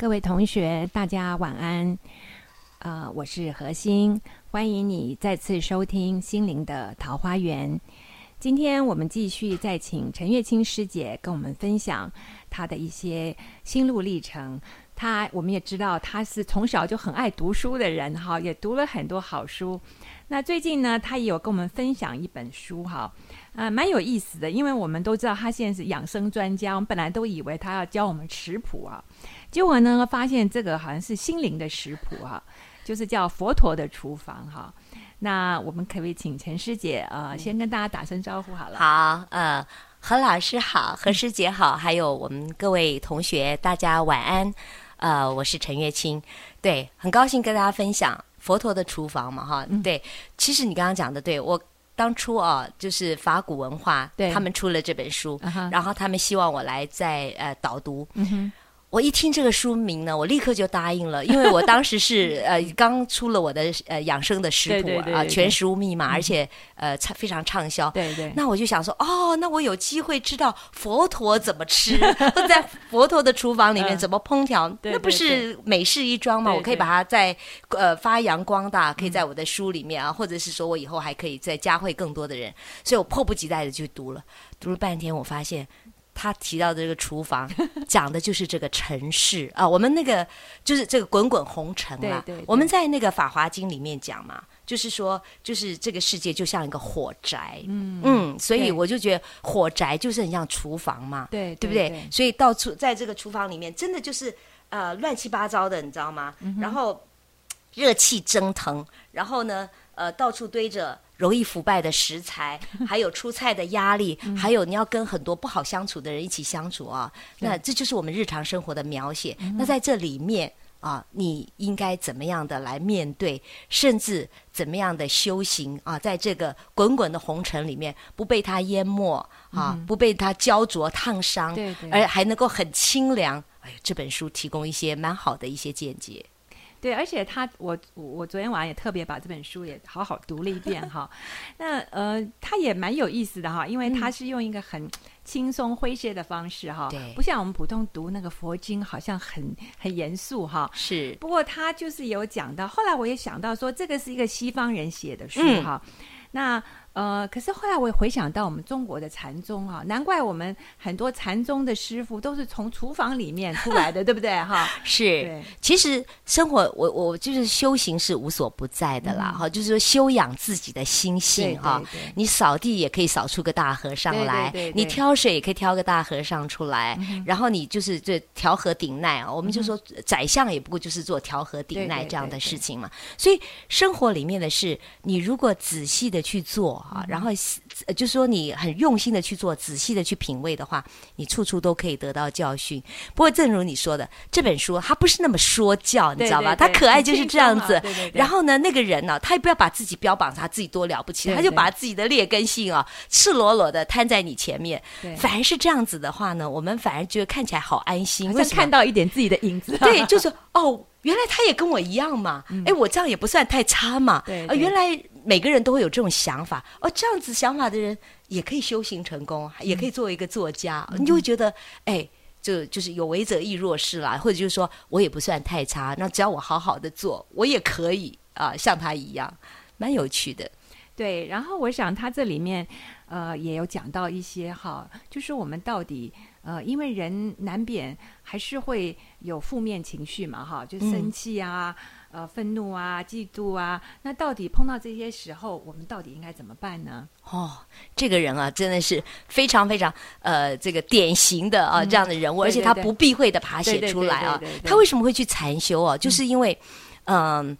各位同学，大家晚安。呃，我是何心，欢迎你再次收听《心灵的桃花源》。今天我们继续再请陈月清师姐跟我们分享她的一些心路历程。他我们也知道，他是从小就很爱读书的人，哈，也读了很多好书。那最近呢，他也有跟我们分享一本书，哈，啊，蛮有意思的。因为我们都知道，他现在是养生专家，我们本来都以为他要教我们食谱啊，结果呢，发现这个好像是心灵的食谱哈。就是叫佛陀的厨房哈，那我们可不可以请陈师姐呃先跟大家打声招呼好了？好，呃，何老师好，何师姐好，还有我们各位同学，大家晚安。呃，我是陈月清，对，很高兴跟大家分享佛陀的厨房嘛哈。对，其实你刚刚讲的，对我当初啊，就是法古文化，对，他们出了这本书，然后他们希望我来在呃导读。我一听这个书名呢，我立刻就答应了，因为我当时是 呃刚出了我的呃养生的食谱啊，全食物密码，而且呃畅非常畅销。对对。那我就想说，哦，那我有机会知道佛陀怎么吃，在佛陀的厨房里面怎么烹调，那不是美事一桩吗？我可以把它在呃发扬光大，可以在我的书里面啊，或者是说我以后还可以再教会更多的人，所以我迫不及待的去读了，读了半天，我发现。他提到的这个厨房，讲的就是这个城市啊。我们那个就是这个滚滚红尘啊。我们在那个《法华经》里面讲嘛，就是说，就是这个世界就像一个火宅。嗯嗯，所以我就觉得火宅就是很像厨房嘛。对，对不对？所以到处在这个厨房里面，真的就是呃乱七八糟的，你知道吗？然后热气蒸腾，然后呢，呃，到处堆着。容易腐败的食材，还有出菜的压力，还有你要跟很多不好相处的人一起相处啊。那这就是我们日常生活的描写。那在这里面啊，你应该怎么样的来面对，甚至怎么样的修行啊？在这个滚滚的红尘里面，不被它淹没啊，不被它焦灼烫伤，而还能够很清凉。哎这本书提供一些蛮好的一些见解。对，而且他，我我昨天晚上也特别把这本书也好好读了一遍哈。那呃，他也蛮有意思的哈，因为他是用一个很轻松诙谐的方式哈，不像我们普通读那个佛经，好像很很严肃哈。是，不过他就是有讲到，后来我也想到说，这个是一个西方人写的书哈。那呃，可是后来我也回想到我们中国的禅宗啊，难怪我们很多禅宗的师傅都是从厨房里面出来的，对不对？哈，是。其实生活，我我就是修行是无所不在的啦，哈，就是说修养自己的心性哈。你扫地也可以扫出个大和尚来，你挑水也可以挑个大和尚出来，然后你就是这调和顶耐啊，我们就说宰相也不过就是做调和顶耐这样的事情嘛。所以生活里面的事，你如果仔细的去做。啊，然后就是说你很用心的去做，仔细的去品味的话，你处处都可以得到教训。不过，正如你说的，这本书它不是那么说教，你知道吧？它可爱就是这样子。然后呢，那个人呢，他也不要把自己标榜他自己多了不起，他就把自己的劣根性啊，赤裸裸的摊在你前面。反而是这样子的话呢，我们反而觉得看起来好安心，像看到一点自己的影子。对，就是哦，原来他也跟我一样嘛。哎，我这样也不算太差嘛。对，原来。每个人都会有这种想法哦，这样子想法的人也可以修行成功，也可以作为一个作家。你就会觉得，哎，就就是有为者亦若是啦，或者就是说我也不算太差，那只要我好好的做，我也可以啊，像他一样，蛮有趣的。对，然后我想他这里面呃也有讲到一些哈，就是我们到底呃，因为人难免还是会有负面情绪嘛，哈，就生气啊。呃，愤怒啊，嫉妒啊，那到底碰到这些时候，我们到底应该怎么办呢？哦，这个人啊，真的是非常非常呃，这个典型的啊这样的人物，而且他不避讳的把它写出来啊。他为什么会去禅修啊？就是因为，嗯，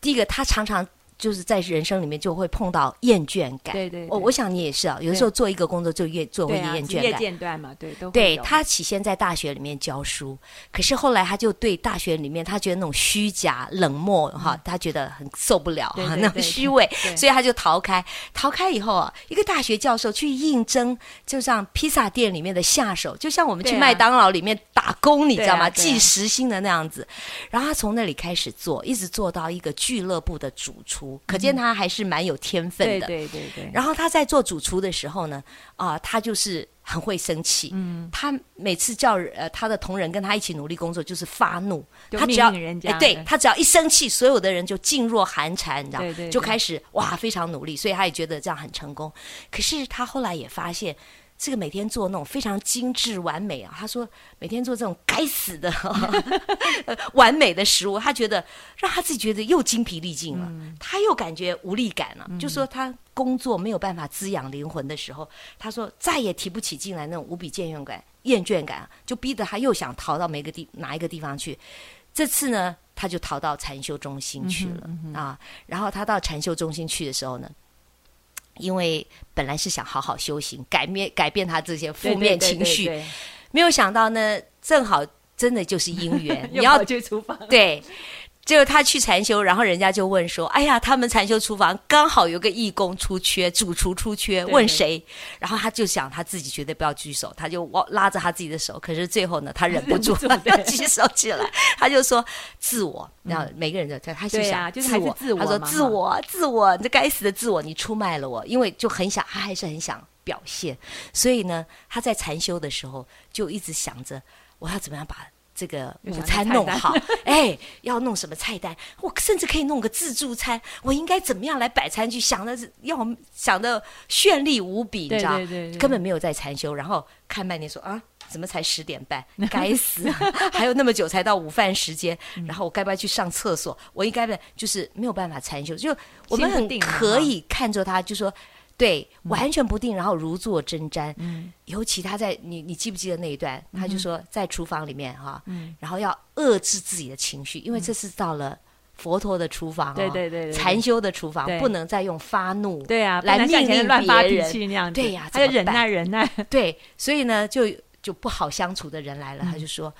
第一个他常常。就是在人生里面就会碰到厌倦感。对对，我我想你也是啊，有的时候做一个工作就越做会厌倦感。业间断嘛，对都。对他起先在大学里面教书，可是后来他就对大学里面他觉得那种虚假冷漠哈，他觉得很受不了哈，那种虚伪，所以他就逃开。逃开以后啊，一个大学教授去应征，就像披萨店里面的下手，就像我们去麦当劳里面打工，你知道吗？计时薪的那样子。然后他从那里开始做，一直做到一个俱乐部的主厨。可见他还是蛮有天分的。对对对对。然后他在做主厨的时候呢，啊，他就是很会生气，嗯，他每次叫呃他的同仁跟他一起努力工作，就是发怒，他只要人家，对他只要一生气，所有的人就噤若寒蝉，你知道，对对，就开始哇非常努力，所以他也觉得这样很成功。可是他后来也发现。这个每天做那种非常精致完美啊，他说每天做这种该死的 完美的食物，他觉得让他自己觉得又精疲力尽了，他又感觉无力感了。就说他工作没有办法滋养灵魂的时候，他说再也提不起劲来那种无比厌倦感，厌倦感就逼得他又想逃到每个地哪一个地方去。这次呢，他就逃到禅修中心去了啊。然后他到禅修中心去的时候呢。因为本来是想好好修行，改变改变他这些负面情绪，没有想到呢，正好真的就是姻缘。你要去厨房，对。就他去禅修，然后人家就问说：“哎呀，他们禅修厨房刚好有个义工出缺，主厨出缺，问谁？”然后他就想他自己绝对不要举手，他就拉着他自己的手。可是最后呢，他忍不住 要举手起来，他就说：“自我。”然后每个人都在，他就想自我，他说：“自我，自我，你这该死的自我，你出卖了我。”因为就很想，他还是很想表现，所以呢，他在禅修的时候就一直想着我要怎么样把。这个午餐弄好，哎，要弄什么菜单？我甚至可以弄个自助餐。我应该怎么样来摆餐具？想的是要想的绚丽无比，你知道？根本没有在禅修。然后看半天说啊，怎么才十点半？该死，还有那么久才到午饭时间。然后我该不该去上厕所？我应该不就是没有办法禅修？就我们很可以看着他，就说。对，完全不定，然后如坐针毡。嗯，尤其他在你，你记不记得那一段？他就说在厨房里面哈，嗯，然后要遏制自己的情绪，因为这是到了佛陀的厨房，对对对，禅修的厨房，不能再用发怒，对啊，来命令乱发脾气那样对呀，他就忍耐忍耐。对，所以呢，就就不好相处的人来了，他就说，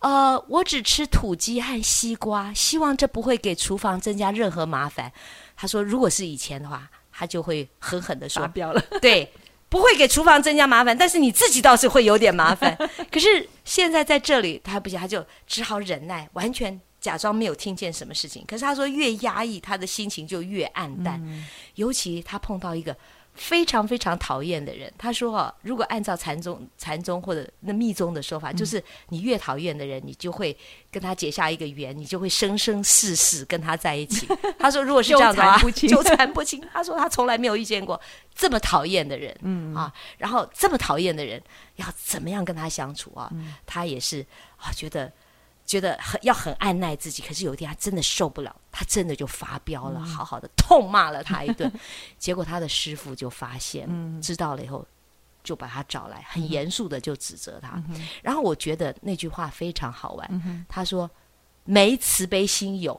呃，我只吃土鸡和西瓜，希望这不会给厨房增加任何麻烦。他说，如果是以前的话。他就会狠狠的说：“发飙了。”对，不会给厨房增加麻烦，但是你自己倒是会有点麻烦。可是现在在这里，他不行，他就只好忍耐，完全假装没有听见什么事情。可是他说，越压抑，他的心情就越暗淡。尤其他碰到一个。非常非常讨厌的人，他说：“哦，如果按照禅宗、禅宗或者那密宗的说法，就是你越讨厌的人，你就会跟他结下一个缘，你就会生生世世跟他在一起。”他说：“如果是这样的话，纠缠不清。”他说：“他从来没有遇见过这么讨厌的人，嗯啊，然后这么讨厌的人要怎么样跟他相处啊？他也是啊，觉得。”觉得很要很按耐自己，可是有一天他真的受不了，他真的就发飙了，好好的痛骂了他一顿。结果他的师傅就发现，知道了以后，就把他找来，很严肃的就指责他。然后我觉得那句话非常好玩，他说：“没慈悲心有。”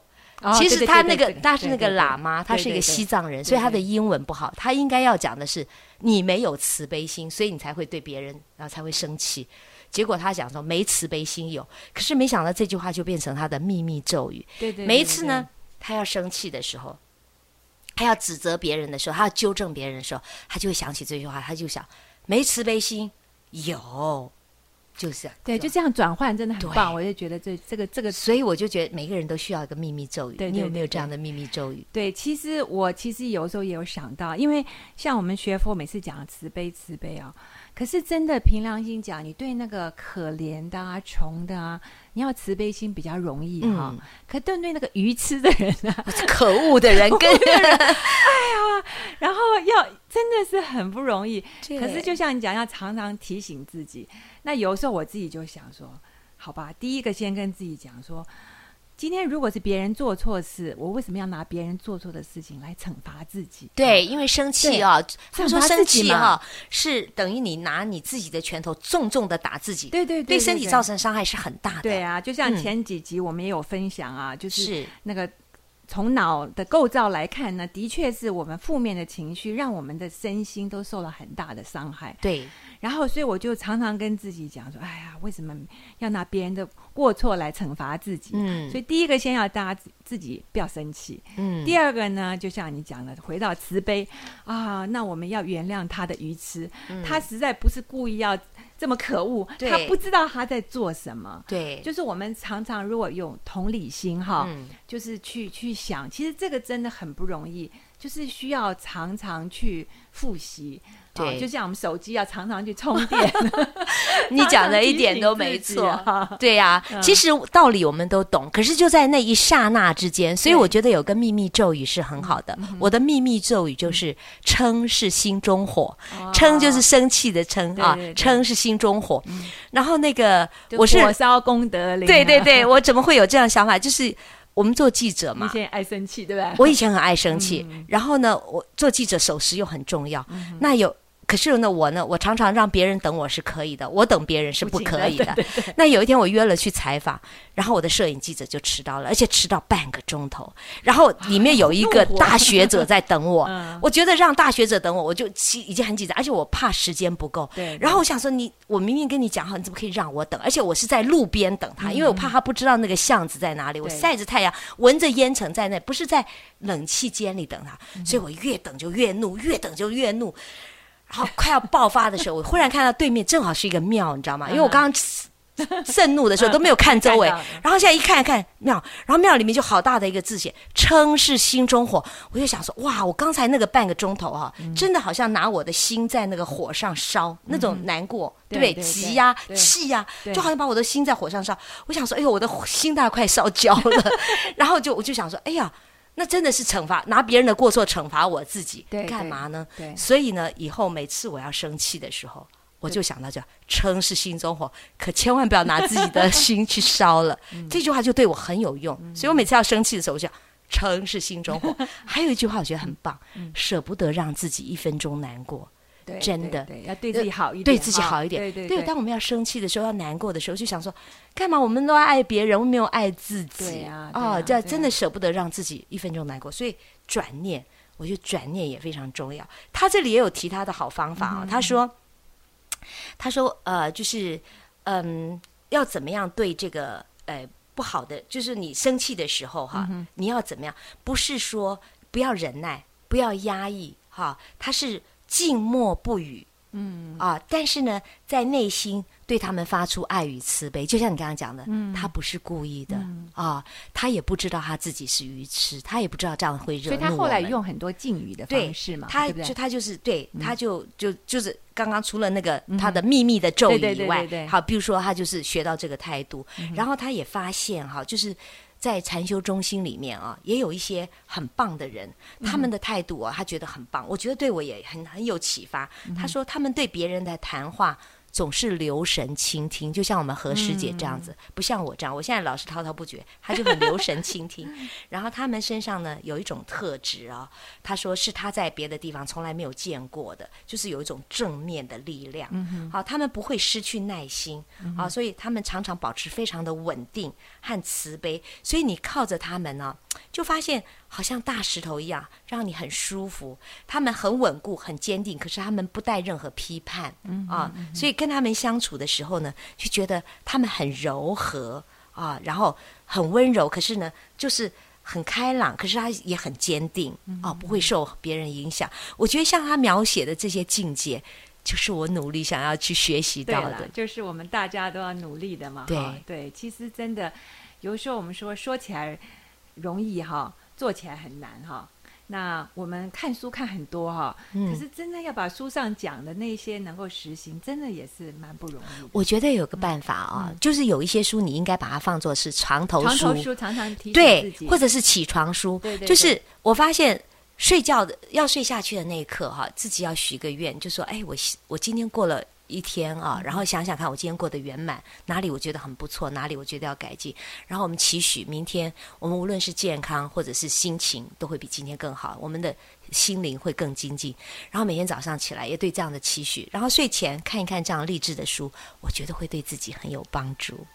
其实他那个他是那个喇嘛，他是一个西藏人，所以他的英文不好。他应该要讲的是：你没有慈悲心，所以你才会对别人，然后才会生气。结果他讲说没慈悲心有，可是没想到这句话就变成他的秘密咒语。对对，每一次呢，他要生气的时候，他要指责别人的时候，他要纠正别人的时候，他就会想起这句话，他就想没慈悲心有。就是对，就这样转换真的很棒，我就觉得这这个这个，所以我就觉得每个人都需要一个秘密咒语。对你有没有这样的秘密咒语？对，其实我其实有时候也有想到，因为像我们学佛每次讲慈悲慈悲啊，可是真的凭良心讲，你对那个可怜的啊、穷的啊，你要慈悲心比较容易哈。可对对那个愚痴的人啊，可恶的人，跟人，哎呀，然后要真的是很不容易。可是就像你讲，要常常提醒自己。那有时候我自己就想说，好吧，第一个先跟自己讲说，今天如果是别人做错事，我为什么要拿别人做错的事情来惩罚自己？对，因为生气啊，他说生气哈，是等于你拿你自己的拳头重重的打自己，对对对，对身体造成伤害是很大的。对啊，就像前几集我们也有分享啊，就是那个。从脑的构造来看呢，的确是我们负面的情绪让我们的身心都受了很大的伤害。对，然后所以我就常常跟自己讲说：“哎呀，为什么要拿别人的过错来惩罚自己？”嗯，所以第一个先要大家自己不要生气。嗯，第二个呢，就像你讲的，回到慈悲啊，那我们要原谅他的愚痴，他实在不是故意要。这么可恶，他不知道他在做什么。对，就是我们常常如果用同理心哈，就是去去想，其实这个真的很不容易。就是需要常常去复习。对，就像我们手机要常常去充电。你讲的一点都没错。对呀，其实道理我们都懂，可是就在那一刹那之间，所以我觉得有个秘密咒语是很好的。我的秘密咒语就是“嗔是心中火”，嗔就是生气的嗔啊，嗔是心中火。然后那个我是火烧功德林。对对对，我怎么会有这样想法？就是我们做记者嘛，以前爱生气，对吧？我以前很爱生气，然后呢，我做记者守时又很重要。那有。可是呢，我呢，我常常让别人等我是可以的，我等别人是不可以的。那有一天我约了去采访，然后我的摄影记者就迟到了，而且迟到半个钟头。然后里面有一个大学者在等我，我觉得让大学者等我，我就已经很紧张，而且我怕时间不够。对。然后我想说，你我明明跟你讲好，你怎么可以让我等？而且我是在路边等他，因为我怕他不知道那个巷子在哪里。我晒着太阳，闻着烟尘在那，不是在冷气间里等他，所以我越等就越怒，越等就越怒。然后 快要爆发的时候，我忽然看到对面正好是一个庙，你知道吗？因为我刚刚盛怒的时候都没有看周围，然后现在一看一看庙，然后庙里面就好大的一个字写“称是心中火”，我就想说哇，我刚才那个半个钟头哈，真的好像拿我的心在那个火上烧，那种难过，对不对？急呀，气呀，就好像把我的心在火上烧。我想说，哎呦，我的心大快烧焦了。然后就我就想说，哎呀。那真的是惩罚，拿别人的过错惩罚我自己，干嘛呢？所以呢，以后每次我要生气的时候，我就想到叫“撑是心中火”，可千万不要拿自己的心去烧了。这句话就对我很有用，所以我每次要生气的时候，我就“撑是心中火”。还有一句话我觉得很棒，舍不得让自己一分钟难过。真的，要对自己好一点，对自己好一点。对对，当我们要生气的时候，要难过的时候，就想说，干嘛？我们都爱别人，我们没有爱自己啊！哦，这真的舍不得让自己一分钟难过，所以转念，我觉得转念也非常重要。他这里也有提他的好方法啊。他说，他说，呃，就是嗯，要怎么样对这个呃不好的，就是你生气的时候哈，你要怎么样？不是说不要忍耐，不要压抑哈，他是。静默不语，嗯。啊，但是呢，在内心对他们发出爱与慈悲，就像你刚刚讲的，嗯，他不是故意的啊，他也不知道他自己是愚痴，他也不知道这样会惹怒所以他后来用很多敬语的方式嘛，他就他就是对，他就就就是刚刚除了那个他的秘密的咒语以外，好，比如说他就是学到这个态度，然后他也发现哈，就是。在禅修中心里面啊，也有一些很棒的人，他们的态度啊，他觉得很棒。我觉得对我也很很有启发。他说，他们对别人的谈话。总是留神倾听，就像我们何师姐这样子，不像我这样。我现在老是滔滔不绝，他就很留神倾听。然后他们身上呢有一种特质啊，他说是他在别的地方从来没有见过的，就是有一种正面的力量。好，他们不会失去耐心啊，所以他们常常保持非常的稳定和慈悲。所以你靠着他们呢，就发现。好像大石头一样，让你很舒服。他们很稳固、很坚定，可是他们不带任何批判啊。所以跟他们相处的时候呢，就觉得他们很柔和啊，然后很温柔。可是呢，就是很开朗，可是他也很坚定啊，不会受别人影响。我觉得像他描写的这些境界，就是我努力想要去学习到的，就是我们大家都要努力的嘛。对对，其实真的有时候我们说说起来容易哈。做起来很难哈，那我们看书看很多哈，可是真的要把书上讲的那些能够实行，真的也是蛮不容易。我觉得有个办法啊，就是有一些书你应该把它放作是床头书，床头书常常提对，或者是起床书，对对，就是我发现睡觉的要睡下去的那一刻哈，自己要许个愿，就说哎，我我今天过了。一天啊，然后想想看，我今天过得圆满，哪里我觉得很不错，哪里我觉得要改进。然后我们期许明天，我们无论是健康或者是心情，都会比今天更好，我们的心灵会更精进。然后每天早上起来也对这样的期许，然后睡前看一看这样励志的书，我觉得会对自己很有帮助。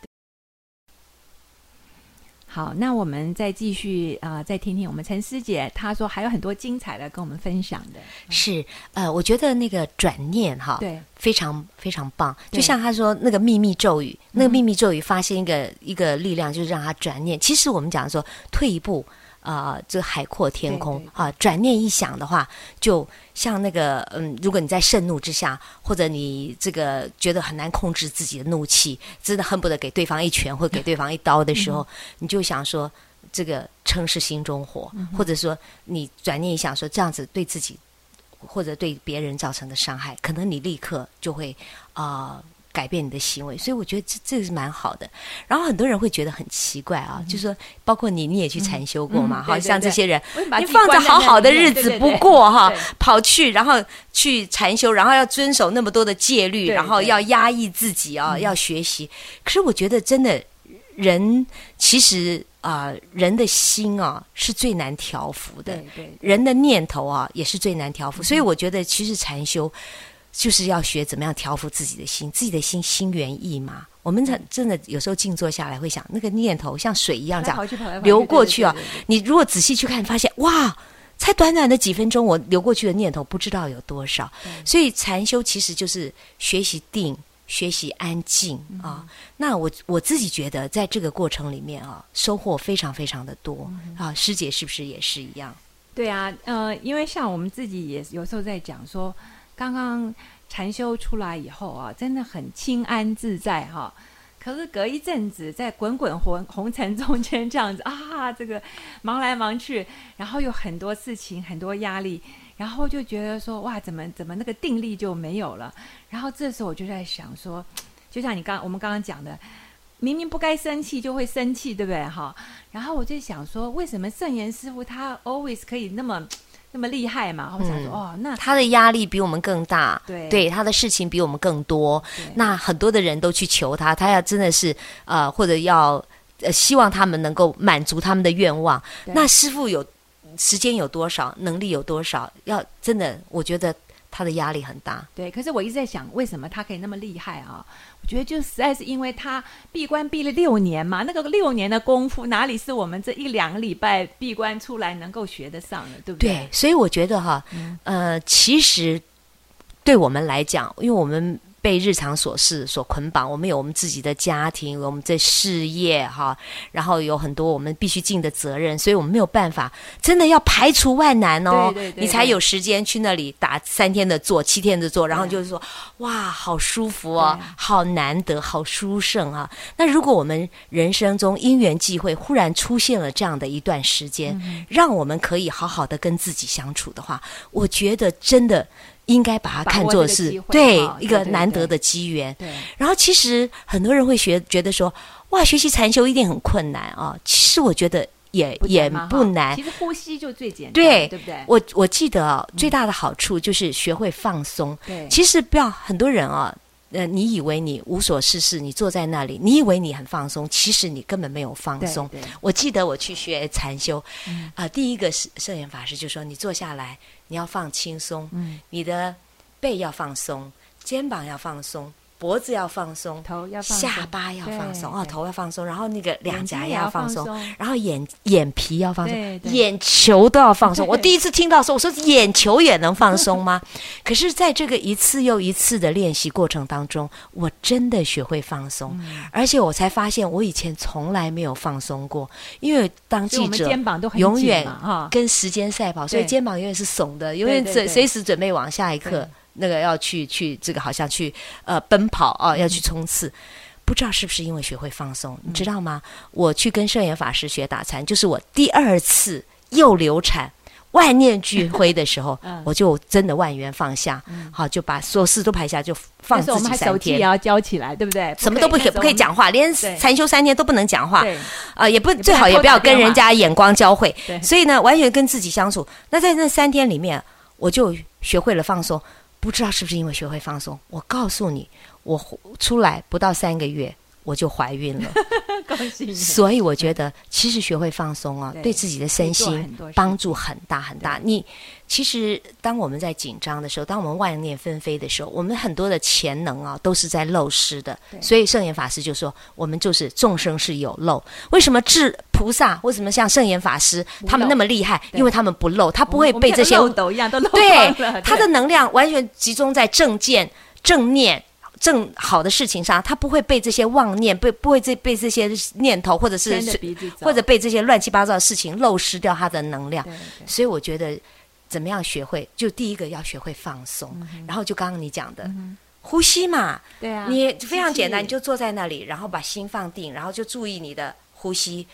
好，那我们再继续啊，再听听我们陈师姐，她说还有很多精彩的跟我们分享的。是，呃，我觉得那个转念哈，对，非常非常棒。就像她说那个秘密咒语，那个秘密咒语发现一个一个力量，就是让他转念。其实我们讲说退一步。啊，这海阔天空啊！转念一想的话，就像那个嗯，如果你在盛怒之下，或者你这个觉得很难控制自己的怒气，真的恨不得给对方一拳或给对方一刀的时候，你就想说，这个称是心中火，或者说你转念一想，说这样子对自己或者对别人造成的伤害，可能你立刻就会啊。改变你的行为，所以我觉得这这是蛮好的。然后很多人会觉得很奇怪啊，就是说，包括你，你也去禅修过嘛？好像这些人，你放着好好的日子不过哈，跑去然后去禅修，然后要遵守那么多的戒律，然后要压抑自己啊，要学习。可是我觉得，真的人其实啊，人的心啊是最难调服的，人的念头啊也是最难调服。所以我觉得，其实禅修。就是要学怎么样调服自己的心，自己的心心猿意马。我们真真的有时候静坐下来，会想那个念头像水一样这样流过去啊。你如果仔细去看，发现哇，才短短的几分钟，我流过去的念头不知道有多少。所以禅修其实就是学习定，学习安静啊。那我我自己觉得，在这个过程里面啊，收获非常非常的多啊。师姐是不是也是一样？对啊，呃，因为像我们自己也有时候在讲说。刚刚禅修出来以后啊，真的很清安自在哈。可是隔一阵子，在滚滚红红尘中间这样子啊，这个忙来忙去，然后有很多事情，很多压力，然后就觉得说哇，怎么怎么那个定力就没有了。然后这时候我就在想说，就像你刚我们刚刚讲的，明明不该生气就会生气，对不对哈？然后我就想说，为什么圣严师傅他 always 可以那么？那么厉害嘛？我想说，哦，那他的压力比我们更大，对，对，他的事情比我们更多。那很多的人都去求他，他要真的是呃，或者要呃，希望他们能够满足他们的愿望。那师傅有时间有多少，能力有多少？要真的，我觉得他的压力很大。对，可是我一直在想，为什么他可以那么厉害啊？我觉得就实在是因为他闭关闭了六年嘛，那个六年的功夫哪里是我们这一两个礼拜闭关出来能够学得上的，对不对？对，所以我觉得哈，呃，其实对我们来讲，因为我们。被日常琐事所捆绑，我们有我们自己的家庭，我们的事业哈，然后有很多我们必须尽的责任，所以我们没有办法，真的要排除万难哦，你才有时间去那里打三天的坐，七天的坐，然后就是说，哇，好舒服哦，好难得，好殊胜啊！那如果我们人生中因缘际会，忽然出现了这样的一段时间，让我们可以好好的跟自己相处的话，我觉得真的。应该把它看作是对一个难得的机缘。对，然后其实很多人会学觉得说，哇，学习禅修一定很困难啊。其实我觉得也也不难。其实呼吸就最简单，对对不对？我我记得啊，最大的好处就是学会放松。对，其实不要很多人啊。呃，你以为你无所事事，你坐在那里，你以为你很放松，其实你根本没有放松。我记得我去学禅修，啊，第一个是摄影法师就说，你坐下来，你要放轻松，你的背要放松，肩膀要放松。脖子要放松，头要放松下巴要放松哦，头要放松，然后那个两颊也要放松，然后眼眼皮要放松，眼球都要放松。我第一次听到说，我说眼球也能放松吗？可是，在这个一次又一次的练习过程当中，我真的学会放松，而且我才发现我以前从来没有放松过，因为当记者永远跟时间赛跑，所以肩膀永远是耸的，永远随随时准备往下一刻。那个要去去这个好像去呃奔跑啊，要去冲刺，不知道是不是因为学会放松，你知道吗？我去跟圣严法师学打禅，就是我第二次又流产、万念俱灰的时候，我就真的万缘放下，好就把所有事都排下，就放自己三天。也要教起来，对不对？什么都不可不可以讲话，连禅修三天都不能讲话，啊，也不最好也不要跟人家眼光交汇。所以呢，完全跟自己相处。那在那三天里面，我就学会了放松。不知道是不是因为学会放松？我告诉你，我出来不到三个月，我就怀孕了。恭喜你！所以我觉得，其实学会放松啊，对自己的身心帮助很大很大。你。其实，当我们在紧张的时候，当我们万念纷飞的时候，我们很多的潜能啊，都是在漏失的。所以圣严法师就说：“我们就是众生是有漏。为什么智菩萨？为什么像圣严法师他们那么厉害？因为他们不漏，他不会被这些漏斗一样都漏对，他的能量完全集中在正见、正念、正好的事情上，他不会被这些妄念、被不会这被这些念头，或者是或者被这些乱七八糟的事情漏失掉他的能量。所以我觉得。怎么样学会？就第一个要学会放松，然后就刚刚你讲的呼吸嘛，对啊，你非常简单，你就坐在那里，然后把心放定，然后就注意你的呼吸，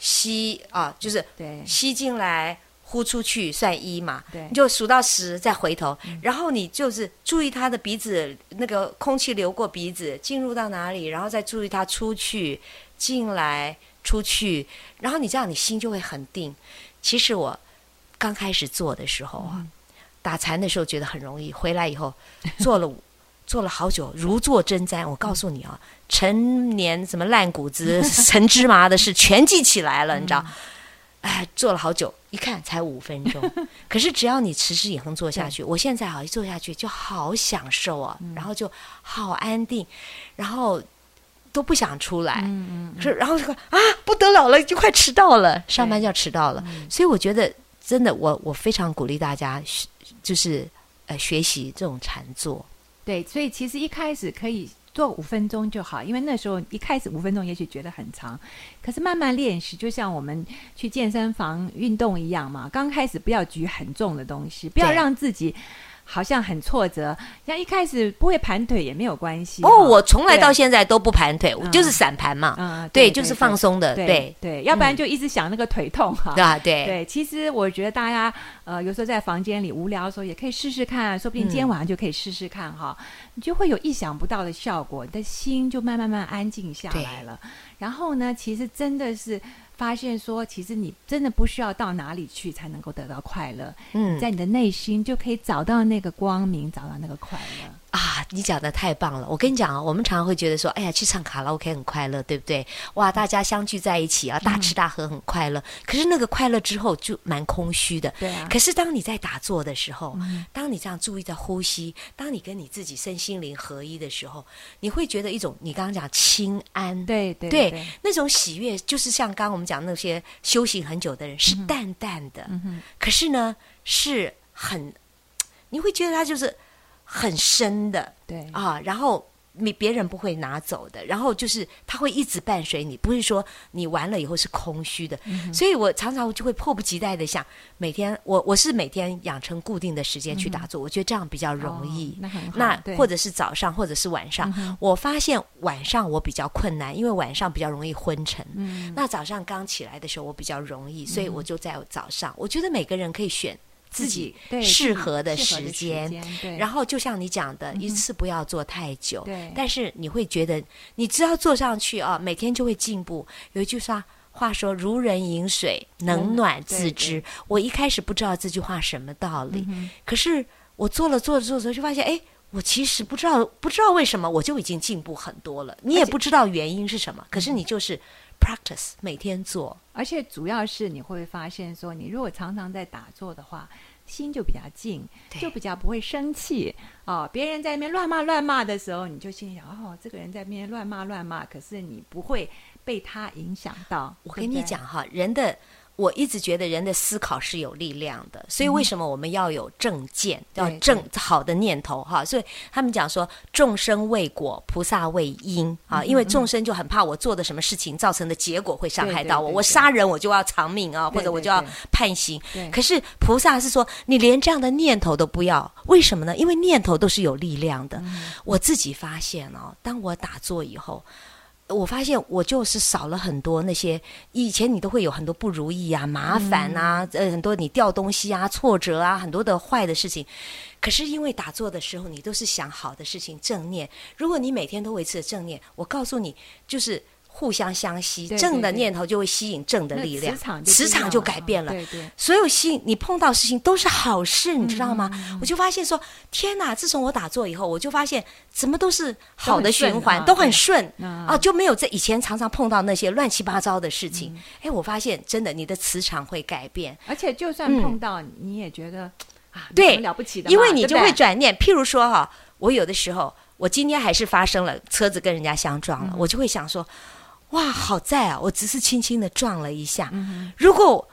吸啊，就是吸进来。呼出去算一嘛，对，你就数到十再回头，然后你就是注意他的鼻子那个空气流过鼻子进入到哪里，然后再注意他出去进来出去，然后你这样你心就会很定。其实我刚开始做的时候啊，打禅的时候觉得很容易，回来以后 做了做了好久，如坐针毡。我告诉你啊，陈年什么烂谷子、陈芝麻的事全记起来了，你知道。哎，坐了好久，一看才五分钟。可是只要你持之以恒做下去，我现在啊一坐下去就好享受啊，然后就好安定，然后都不想出来。嗯嗯。是，然后就啊不得了了，就快迟到了，上班就要迟到了。所以我觉得真的，我我非常鼓励大家，就是呃学习这种禅坐。对，所以其实一开始可以。做五分钟就好，因为那时候一开始五分钟也许觉得很长，可是慢慢练习，就像我们去健身房运动一样嘛。刚开始不要举很重的东西，不要让自己。好像很挫折，像一开始不会盘腿也没有关系。哦，我从来到现在都不盘腿，我就是散盘嘛。嗯，对，就是放松的。对对，要不然就一直想那个腿痛哈。啊，对对。其实我觉得大家呃，有时候在房间里无聊的时候，也可以试试看，说不定今天晚上就可以试试看哈，你就会有意想不到的效果，你的心就慢慢慢安静下来了。然后呢，其实真的是。发现说，其实你真的不需要到哪里去才能够得到快乐。嗯，在你的内心就可以找到那个光明，找到那个快乐。啊，你讲的太棒了！我跟你讲啊，我们常常会觉得说，哎呀，去唱卡拉 OK 很快乐，对不对？哇，大家相聚在一起啊，大吃大喝很快乐。可是那个快乐之后就蛮空虚的。对啊。可是当你在打坐的时候，当你这样注意在呼吸，当你跟你自己身心灵合一的时候，你会觉得一种你刚刚讲清安，对对对，那种喜悦，就是像刚刚我们讲那些修行很久的人，是淡淡的，可是呢，是很，你会觉得他就是。很深的，对啊，然后你别人不会拿走的，然后就是它会一直伴随你，不是说你完了以后是空虚的。所以我常常就会迫不及待的想，每天我我是每天养成固定的时间去打坐，我觉得这样比较容易。那很好，那或者是早上，或者是晚上。我发现晚上我比较困难，因为晚上比较容易昏沉。嗯，那早上刚起来的时候我比较容易，所以我就在早上。我觉得每个人可以选。自己适合的时间，然后就像你讲的，一次不要做太久。对，但是你会觉得，你只要做上去啊，每天就会进步。有一句话话说：“如人饮水，冷暖自知。”我一开始不知道这句话什么道理，可是我做了做着做着，就发现，哎，我其实不知道，不知道为什么，我就已经进步很多了。你也不知道原因是什么，可是你就是 practice 每天做。而且主要是你会发现，说你如果常常在打坐的话，心就比较静，就比较不会生气哦。别人在那边乱骂乱骂的时候，你就心里想：哦，这个人在那边乱骂乱骂，可是你不会被他影响到。我跟你讲哈，人的。我一直觉得人的思考是有力量的，所以为什么我们要有正见，要正好的念头哈？所以他们讲说众生为果，菩萨为因啊，因为众生就很怕我做的什么事情造成的结果会伤害到我，我杀人我就要偿命啊，或者我就要判刑。可是菩萨是说你连这样的念头都不要，为什么呢？因为念头都是有力量的。我自己发现哦，当我打坐以后。我发现我就是少了很多那些以前你都会有很多不如意啊、麻烦啊、呃很多你掉东西啊、挫折啊、很多的坏的事情。可是因为打坐的时候，你都是想好的事情、正念。如果你每天都维持正念，我告诉你，就是。互相相吸，正的念头就会吸引正的力量，磁场就改变了。对对，所有吸引你碰到事情都是好事，你知道吗？我就发现说，天哪！自从我打坐以后，我就发现怎么都是好的循环，都很顺啊，就没有在以前常常碰到那些乱七八糟的事情。哎，我发现真的，你的磁场会改变，而且就算碰到，你也觉得啊，对，了不起的，因为你就会转念。譬如说哈，我有的时候，我今天还是发生了车子跟人家相撞了，我就会想说。哇，好在啊！我只是轻轻的撞了一下。如果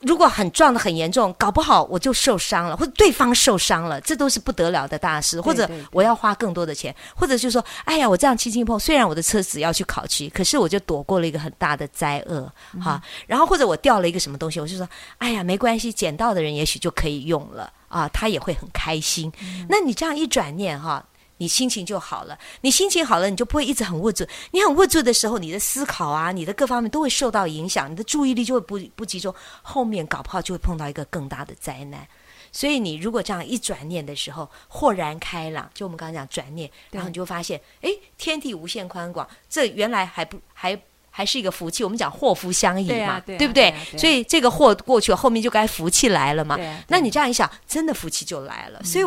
如果很撞的很严重，搞不好我就受伤了，或者对方受伤了，这都是不得了的大事。或者我要花更多的钱，或者就说，哎呀，我这样轻轻碰，虽然我的车子要去考期，可是我就躲过了一个很大的灾厄。哈，然后或者我掉了一个什么东西，我就说，哎呀，没关系，捡到的人也许就可以用了啊，他也会很开心。那你这样一转念哈。你心情就好了。你心情好了，你就不会一直很握住。你很握住的时候，你的思考啊，你的各方面都会受到影响，你的注意力就会不不集中，后面搞不好就会碰到一个更大的灾难。所以你如果这样一转念的时候，豁然开朗，就我们刚刚讲转念，然后你就发现，哎，天地无限宽广，这原来还不还还是一个福气。我们讲祸福相依嘛，对不对？所以这个祸过去了，后面就该福气来了嘛。那你这样一想，真的福气就来了。所以。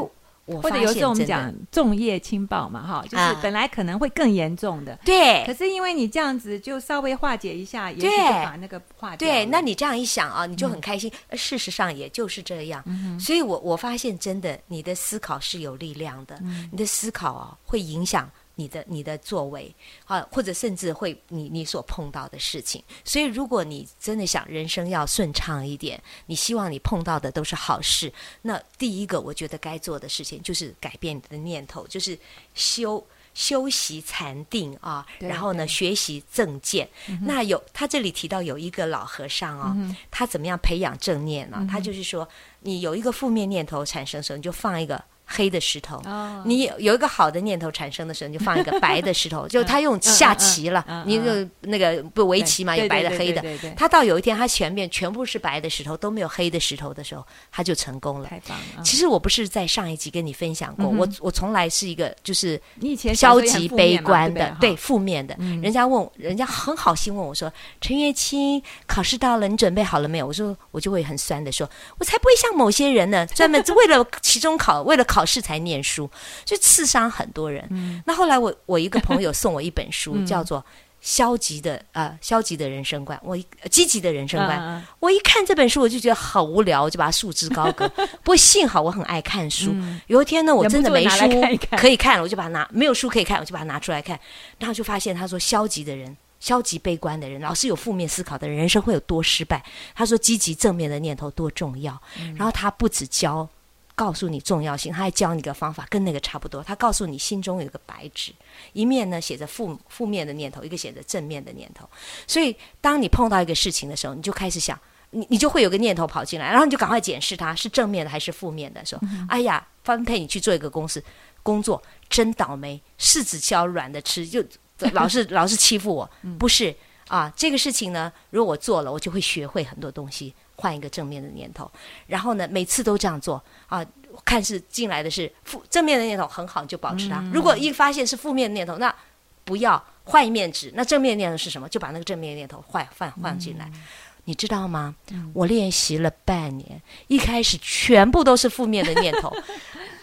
或者有时候我们讲重业轻报嘛，哈，就是本来可能会更严重的，对。可是因为你这样子就稍微化解一下，也就把那个化掉。对，那你这样一想啊，你就很开心。事实上也就是这样，所以我我发现真的，你的思考是有力量的，你的思考啊会影响。你的你的作为啊，或者甚至会你你所碰到的事情，所以如果你真的想人生要顺畅一点，你希望你碰到的都是好事，那第一个我觉得该做的事情就是改变你的念头，就是修修习禅定啊，然后呢学习正见。那有他这里提到有一个老和尚哦，他怎么样培养正念呢？他就是说，你有一个负面念头产生时候，你就放一个。黑的石头，你有一个好的念头产生的时候，你就放一个白的石头，就他用下棋了，你就那个不围棋嘛，有白的黑的。他到有一天，他前面全部是白的石头，都没有黑的石头的时候，他就成功了。太棒了！其实我不是在上一集跟你分享过，我我从来是一个就是你以前消极悲观的，对负面的。人家问，人家很好心问我说：“陈月清，考试到了，你准备好了没有？”我说，我就会很酸的说：“我才不会像某些人呢，专门 为了期中考，为了考。”考试才念书，就刺伤很多人。那后来我我一个朋友送我一本书，叫做《消极的呃消极的人生观》，我积极的人生观。我一看这本书，我就觉得好无聊，我就把它束之高阁。不过幸好我很爱看书。有一天呢，我真的没书可以看了，我就把它拿没有书可以看，我就把它拿出来看。然后就发现他说，消极的人、消极悲观的人、老是有负面思考的人，人生会有多失败。他说，积极正面的念头多重要。然后他不止教。告诉你重要性，他还教你个方法，跟那个差不多。他告诉你心中有一个白纸，一面呢写着负负面的念头，一个写着正面的念头。所以，当你碰到一个事情的时候，你就开始想，你你就会有个念头跑进来，然后你就赶快检视它是正面的还是负面的。说，哎呀，分配你去做一个公司工作，真倒霉，柿子挑软的吃，就老是 老是欺负我。不是啊，这个事情呢，如果我做了，我就会学会很多东西。换一个正面的念头，然后呢，每次都这样做啊。看是进来的是负正面的念头很好，你就保持它。如果一发现是负面的念头，那不要换一面纸。那正面念头是什么？就把那个正面念头换换换进来。你知道吗？我练习了半年，一开始全部都是负面的念头。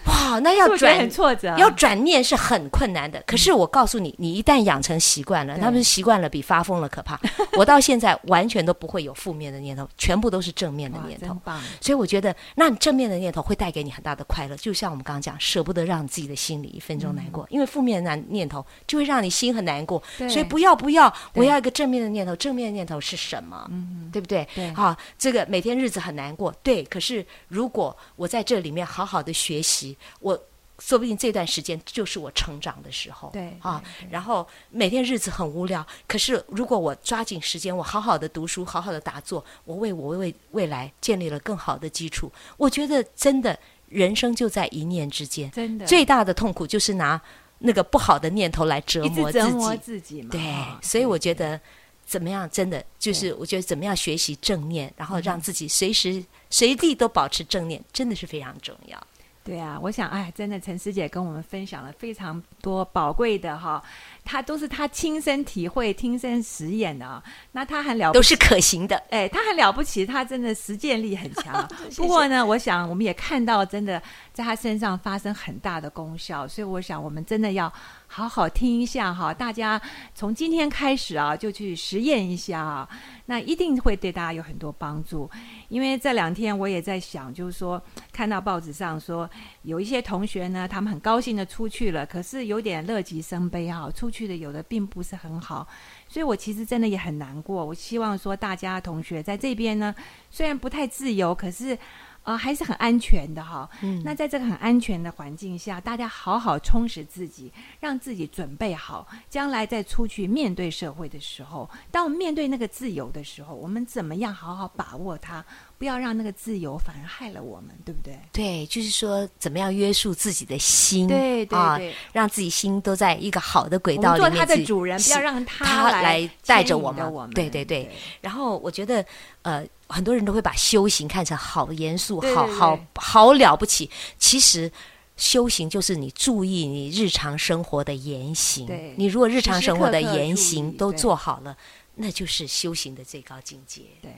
哇，那要转挫折，要转念是很困难的。可是我告诉你，你一旦养成习惯了，他们习惯了比发疯了可怕。我到现在完全都不会有负面的念头，全部都是正面的念头。所以我觉得，那正面的念头会带给你很大的快乐。就像我们刚刚讲，舍不得让自己的心里一分钟难过，因为负面的难念头就会让你心很难过。所以不要不要，我要一个正面的念头。正面的念头是什么？嗯，对不对？对，好，这个每天日子很难过。对，可是如果我在这里面好好的学习。我说不定这段时间就是我成长的时候，对啊。然后每天日子很无聊，可是如果我抓紧时间，我好好的读书，好好的打坐，我为我为未来建立了更好的基础。我觉得真的人生就在一念之间，真的最大的痛苦就是拿那个不好的念头来折磨自己，自己嘛。对，所以我觉得怎么样，真的就是我觉得怎么样学习正念，然后让自己随时随地都保持正念，真的是非常重要。对啊，我想，哎，真的，陈师姐跟我们分享了非常多宝贵的哈，她都是他亲身体会、亲身实验的啊。那他很了，都是可行的。哎，他很了不起，他真的实践力很强。不过呢，我想我们也看到，真的在他身上发生很大的功效。所以我想，我们真的要。好好听一下哈，大家从今天开始啊，就去实验一下啊，那一定会对大家有很多帮助。因为这两天我也在想，就是说看到报纸上说有一些同学呢，他们很高兴的出去了，可是有点乐极生悲啊，出去去的有的并不是很好，所以我其实真的也很难过。我希望说大家同学在这边呢，虽然不太自由，可是。呃，还是很安全的哈。嗯，那在这个很安全的环境下，大家好好充实自己，让自己准备好，将来再出去面对社会的时候，当我们面对那个自由的时候，我们怎么样好好把握它，不要让那个自由反而害了我们，对不对？对，就是说怎么样约束自己的心，对对对，让自己心都在一个好的轨道里面。做他的主人，不要让他来带着我们。对对对。然后我觉得，呃。很多人都会把修行看成好严肃、好好好了不起。其实，修行就是你注意你日常生活的言行。你如果日常生活的言行都做好了，那就是修行的最高境界。对，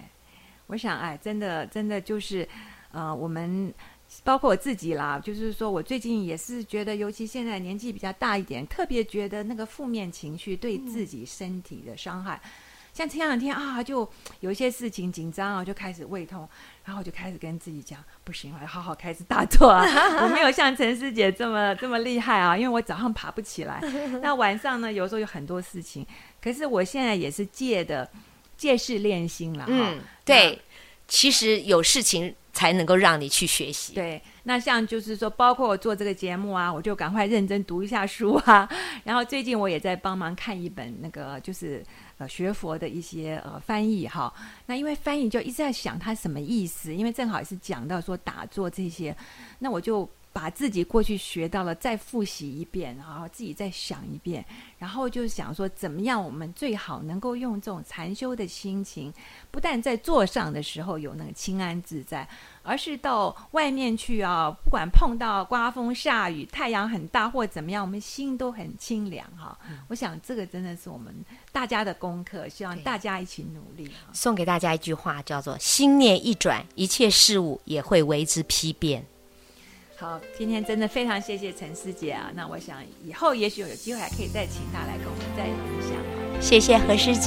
我想，哎，真的，真的就是，呃，我们包括我自己啦，就是说我最近也是觉得，尤其现在年纪比较大一点，特别觉得那个负面情绪对自己身体的伤害。像前两天啊，就有一些事情紧张啊，就开始胃痛，然后我就开始跟自己讲，不行，我要好好开始打坐啊。我没有像陈师姐这么这么厉害啊，因为我早上爬不起来，那晚上呢，有时候有很多事情。可是我现在也是借的借势练心了。嗯，对，其实有事情才能够让你去学习。对，那像就是说，包括我做这个节目啊，我就赶快认真读一下书啊。然后最近我也在帮忙看一本那个就是。呃，学佛的一些呃翻译哈，那因为翻译就一直在想它什么意思，因为正好也是讲到说打坐这些，那我就。把自己过去学到了再复习一遍，然后自己再想一遍，然后就想说怎么样我们最好能够用这种禅修的心情，不但在坐上的时候有那个清安自在，而是到外面去啊，不管碰到刮风下雨、太阳很大或怎么样，我们心都很清凉哈。我想这个真的是我们大家的功课，希望大家一起努力。送给大家一句话，叫做“心念一转，一切事物也会为之批变”。好，今天真的非常谢谢陈师姐啊！那我想以后也许有机会还可以再请她来跟我们再分享。谢谢何师姐。